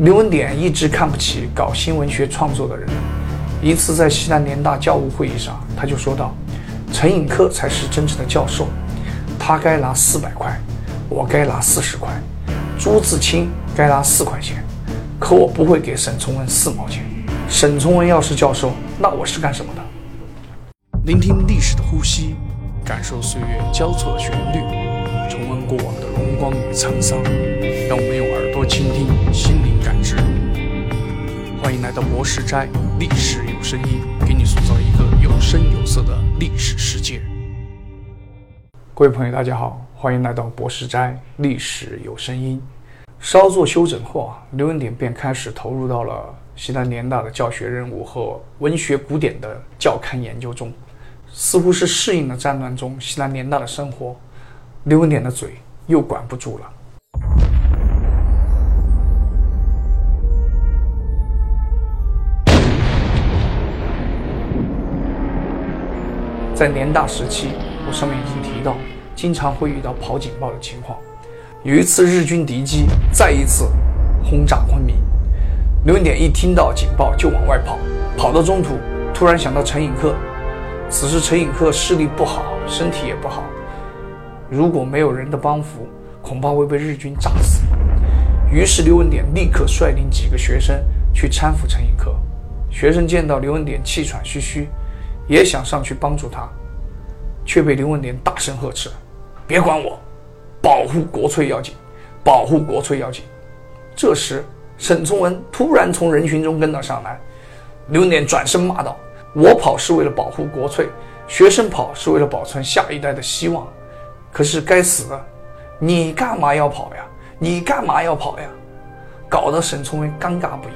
刘文典一直看不起搞新文学创作的人。一次在西南联大教务会议上，他就说道：“陈寅恪才是真正的教授，他该拿四百块，我该拿四十块；朱自清该拿四块钱，可我不会给沈从文四毛钱。沈从文要是教授，那我是干什么的？”聆听历史的呼吸，感受岁月交错的旋律，重温过往的荣光与沧桑。让我们用耳朵倾听，心灵感知。欢迎来到博士斋，历史有声音，给你塑造一个有声有色的历史世界。各位朋友，大家好，欢迎来到博士斋，历史有声音。稍作休整后啊，刘文典便开始投入到了西南联大的教学任务和文学古典的教刊研究中，似乎是适应了战乱中西南联大的生活，刘文典的嘴又管不住了。在联大时期，我上面已经提到，经常会遇到跑警报的情况。有一次日军敌机再一次轰炸昆明，刘文典一听到警报就往外跑，跑到中途突然想到陈寅恪。此时陈寅恪视力不好，身体也不好，如果没有人的帮扶，恐怕会被日军炸死。于是刘文典立刻率领几个学生去搀扶陈寅恪。学生见到刘文典气喘吁吁。也想上去帮助他，却被刘文典大声呵斥：“别管我，保护国粹要紧，保护国粹要紧。”这时，沈从文突然从人群中跟了上来，刘文典转身骂道：“我跑是为了保护国粹，学生跑是为了保存下一代的希望。可是该死的，你干嘛要跑呀？你干嘛要跑呀？”搞得沈从文尴尬不已。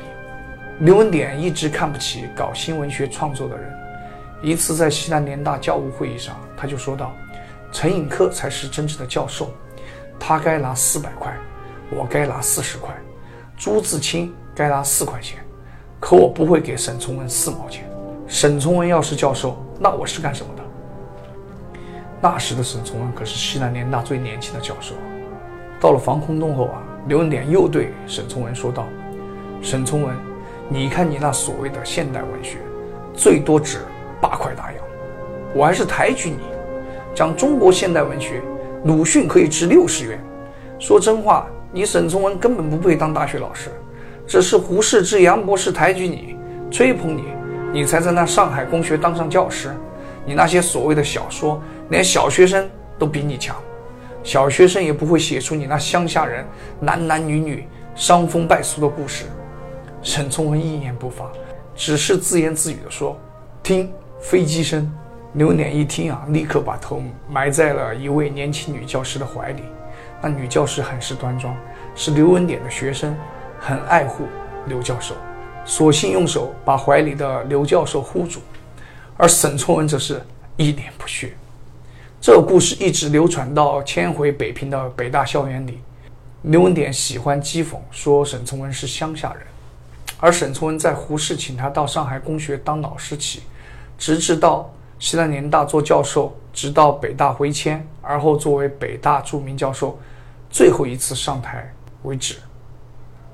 刘文典一直看不起搞新文学创作的人。一次在西南联大教务会议上，他就说道：“陈寅恪才是真正的教授，他该拿四百块，我该拿四十块；朱自清该拿四块钱，可我不会给沈从文四毛钱。沈从文要是教授，那我是干什么的？”那时的沈从文可是西南联大最年轻的教授。到了防空洞后啊，刘文典又对沈从文说道：“沈从文，你看你那所谓的现代文学，最多值。”八块大洋，我还是抬举你。讲中国现代文学，鲁迅可以值六十元。说真话，你沈从文根本不配当大学老师。只是胡适之杨博士抬举你，吹捧你，你才在那上海公学当上教师。你那些所谓的小说，连小学生都比你强。小学生也不会写出你那乡下人男男女女伤风败俗的故事。沈从文一言不发，只是自言自语地说：“听。”飞机声，刘文典一听啊，立刻把头埋在了一位年轻女教师的怀里。那女教师很是端庄，是刘文典的学生，很爱护刘教授，索性用手把怀里的刘教授护住。而沈从文则是一脸不屑。这故事一直流传到迁回北平的北大校园里。刘文典喜欢讥讽说沈从文是乡下人，而沈从文在胡适请他到上海公学当老师起。直至到西南联大做教授，直到北大回迁，而后作为北大著名教授，最后一次上台为止。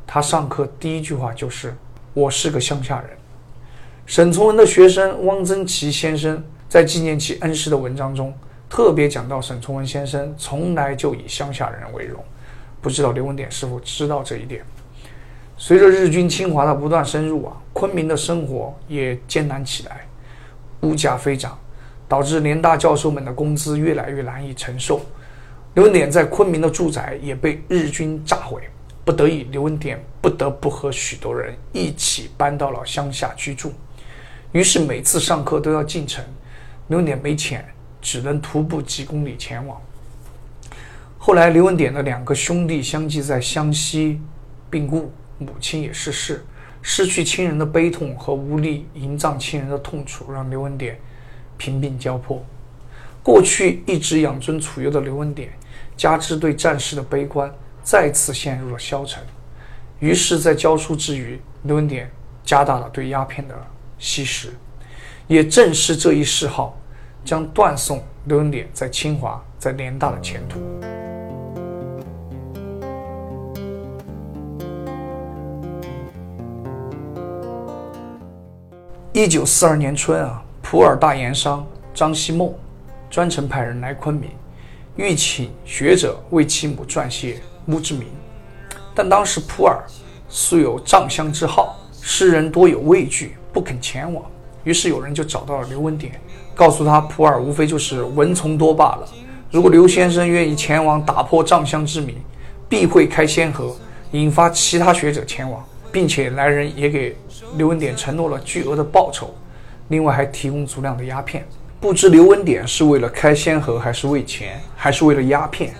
他上课第一句话就是：“我是个乡下人。”沈从文的学生汪曾祺先生在纪念其恩师的文章中，特别讲到沈从文先生从来就以乡下人为荣。不知道刘文典是否知道这一点？随着日军侵华的不断深入啊，昆明的生活也艰难起来。物价飞涨，导致联大教授们的工资越来越难以承受。刘文典在昆明的住宅也被日军炸毁，不得已，刘文典不得不和许多人一起搬到了乡下居住。于是每次上课都要进城，刘文典没钱，只能徒步几公里前往。后来，刘文典的两个兄弟相继在湘西病故，母亲也逝世。失去亲人的悲痛和无力营葬亲人的痛楚，让刘文典贫病交迫。过去一直养尊处优的刘文典，加之对战事的悲观，再次陷入了消沉。于是，在教书之余，刘文典加大了对鸦片的吸食。也正是这一嗜好，将断送刘文典在清华、在联大的前途。一九四二年春啊，普洱大盐商张希孟专程派人来昆明，欲请学者为其母撰写墓志铭。但当时普洱素有藏乡之好，诗人多有畏惧，不肯前往。于是有人就找到了刘文典，告诉他普洱无非就是蚊虫多罢了。如果刘先生愿意前往打破藏乡之谜，必会开先河，引发其他学者前往，并且来人也给刘文典承诺了巨额的报酬，另外还提供足量的鸦片。不知刘文典是为了开先河，还是为钱，还是为了鸦片？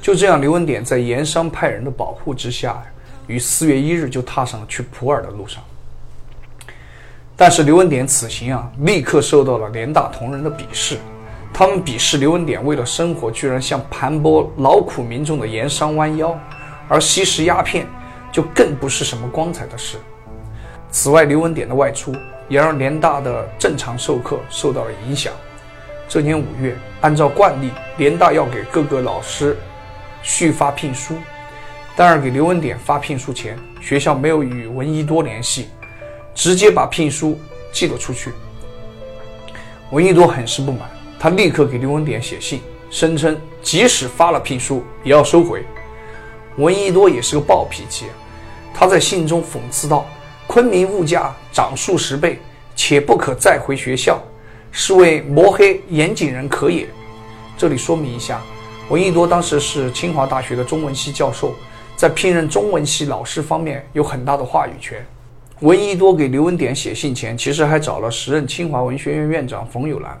就这样，刘文典在盐商派人的保护之下，于四月一日就踏上了去普洱的路上。但是刘文典此行啊，立刻受到了联大同仁的鄙视。他们鄙视刘文典为了生活，居然向盘剥劳苦民众的盐商弯腰，而吸食鸦片就更不是什么光彩的事。此外，刘文典的外出也让联大的正常授课受到了影响。这年五月，按照惯例，联大要给各个老师续发聘书，但是给刘文典发聘书前，学校没有与闻一多联系，直接把聘书寄了出去。闻一多很是不满。他立刻给刘文典写信，声称即使发了聘书也要收回。闻一多也是个暴脾气，他在信中讽刺道：“昆明物价涨数十倍，且不可再回学校，是为抹黑严谨人可也。”这里说明一下，闻一多当时是清华大学的中文系教授，在聘任中文系老师方面有很大的话语权。闻一多给刘文典写信前，其实还找了时任清华文学院院长冯友兰。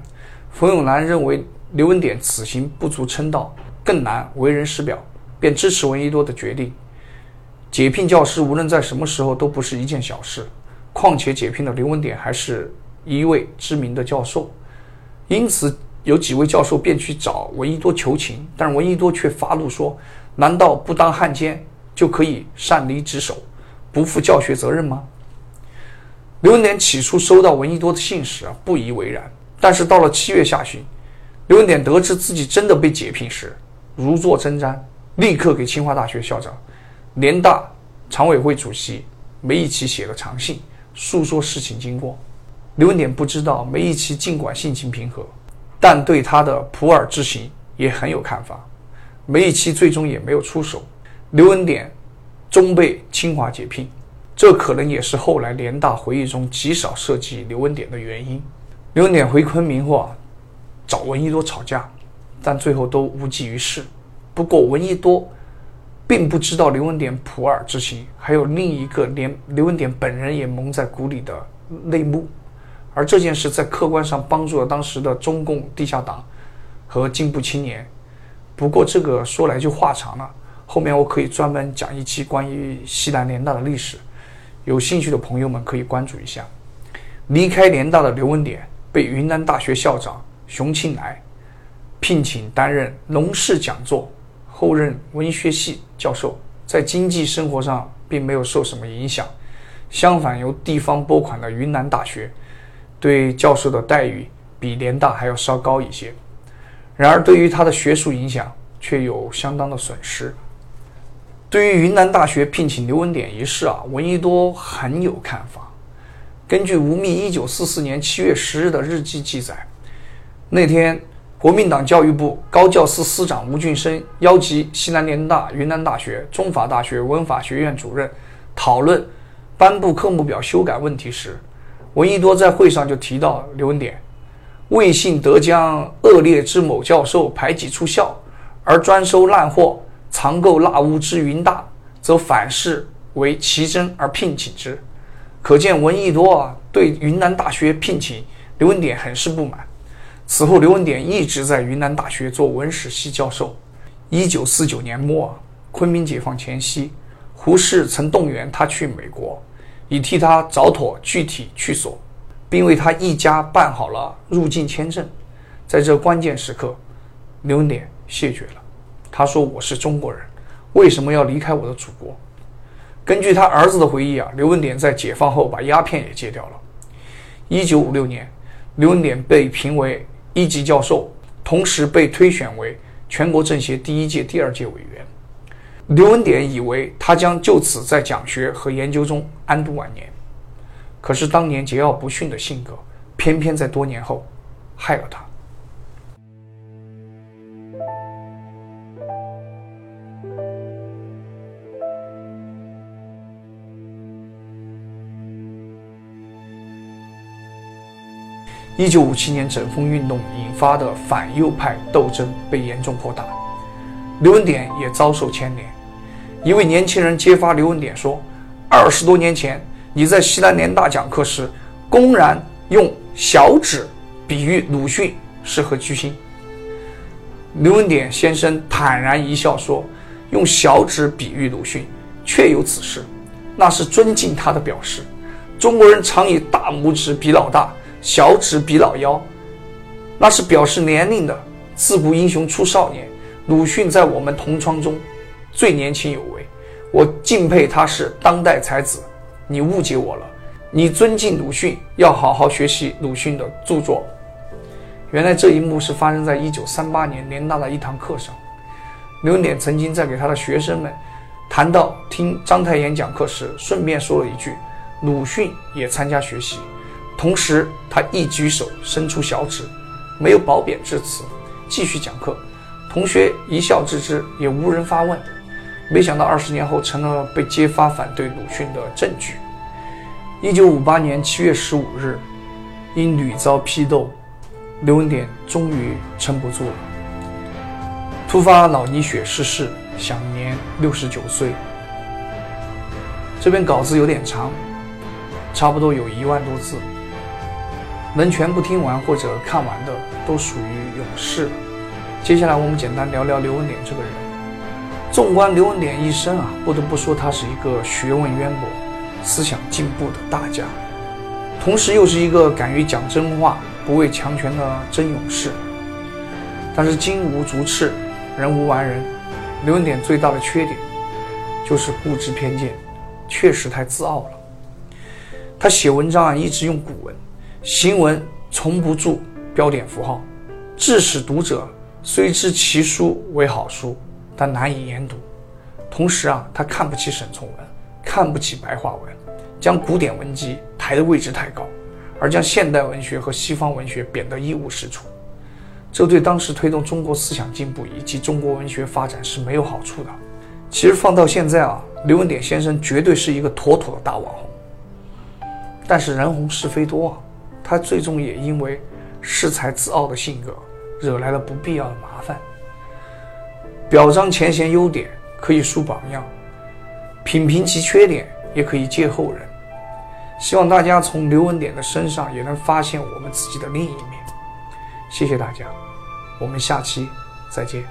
冯友兰认为刘文典此行不足称道，更难为人师表，便支持闻一多的决定。解聘教师无论在什么时候都不是一件小事，况且解聘的刘文典还是一位知名的教授，因此有几位教授便去找闻一多求情，但闻一多却发怒说：“难道不当汉奸就可以擅离职守，不负教学责任吗？”刘文典起初收到闻一多的信时啊，不以为然。但是到了七月下旬，刘文典得知自己真的被解聘时，如坐针毡，立刻给清华大学校长、联大常委会主席梅贻琦写了长信，诉说事情经过。刘文典不知道梅贻琦尽管性情平和，但对他的普洱之行也很有看法。梅贻琦最终也没有出手，刘文典终被清华解聘。这可能也是后来联大回忆中极少涉及刘文典的原因。刘文典回昆明后啊，找闻一多吵架，但最后都无济于事。不过闻一多并不知道刘文典普洱之行还有另一个连刘文典本人也蒙在鼓里的内幕，而这件事在客观上帮助了当时的中共地下党和进步青年。不过这个说来就话长了，后面我可以专门讲一期关于西南联大的历史，有兴趣的朋友们可以关注一下。离开联大的刘文典。被云南大学校长熊庆来聘请担任农事讲座，后任文学系教授，在经济生活上并没有受什么影响。相反，由地方拨款的云南大学对教授的待遇比联大还要稍高一些。然而，对于他的学术影响却有相当的损失。对于云南大学聘请刘文典一事啊，闻一多很有看法。根据吴宓一九四四年七月十日的日记记载，那天国民党教育部高教司司长吴俊升邀集西南联大、云南大学、中法大学文法学院主任讨论颁布科目表修改问题时，闻一多在会上就提到刘文典，未信得将恶劣之某教授排挤出校，而专收烂货、藏垢纳污之云大，则反视为奇珍而聘请之。可见闻一多啊对云南大学聘请刘文典很是不满。此后，刘文典一直在云南大学做文史系教授。一九四九年末，昆明解放前夕，胡适曾动员他去美国，以替他找妥具体去所，并为他一家办好了入境签证。在这关键时刻，刘文典谢绝了。他说：“我是中国人，为什么要离开我的祖国？”根据他儿子的回忆啊，刘文典在解放后把鸦片也戒掉了。一九五六年，刘文典被评为一级教授，同时被推选为全国政协第一届、第二届委员。刘文典以为他将就此在讲学和研究中安度晚年。可是当年桀骜不驯的性格，偏偏在多年后害了他。一九五七年整风运动引发的反右派斗争被严重扩大，刘文典也遭受牵连。一位年轻人揭发刘文典说：“二十多年前，你在西南联大讲课时，公然用小指比喻鲁迅是何居心。”刘文典先生坦然一笑说：“用小指比喻鲁迅，确有此事，那是尊敬他的表示。中国人常以大拇指比老大。”小指比老腰，那是表示年龄的。自古英雄出少年，鲁迅在我们同窗中最年轻有为，我敬佩他是当代才子。你误解我了，你尊敬鲁迅，要好好学习鲁迅的著作。原来这一幕是发生在一九三八年联大的一堂课上，刘文典曾经在给他的学生们谈到听章太炎讲课时，顺便说了一句：“鲁迅也参加学习。”同时，他一举手伸出小指，没有褒贬之词，继续讲课。同学一笑置之，也无人发问。没想到二十年后，成了被揭发反对鲁迅的证据。一九五八年七月十五日，因屡遭批斗，刘文典终于撑不住了，突发脑溢血逝世，享年六十九岁。这篇稿子有点长，差不多有一万多字。能全部听完或者看完的，都属于勇士。接下来我们简单聊聊刘文典这个人。纵观刘文典一生啊，不得不说他是一个学问渊博、思想进步的大家，同时又是一个敢于讲真话、不畏强权的真勇士。但是金无足赤，人无完人。刘文典最大的缺点就是固执偏见，确实太自傲了。他写文章啊，一直用古文。行文从不注标点符号，致使读者虽知其书为好书，但难以研读。同时啊，他看不起沈从文，看不起白话文，将古典文集抬的位置太高，而将现代文学和西方文学贬得一无是处。这对当时推动中国思想进步以及中国文学发展是没有好处的。其实放到现在啊，刘文典先生绝对是一个妥妥的大网红。但是人红是非多啊。他最终也因为恃才自傲的性格，惹来了不必要的麻烦。表彰前贤优点可以树榜样，品评其缺点也可以借后人。希望大家从刘文典的身上也能发现我们自己的另一面。谢谢大家，我们下期再见。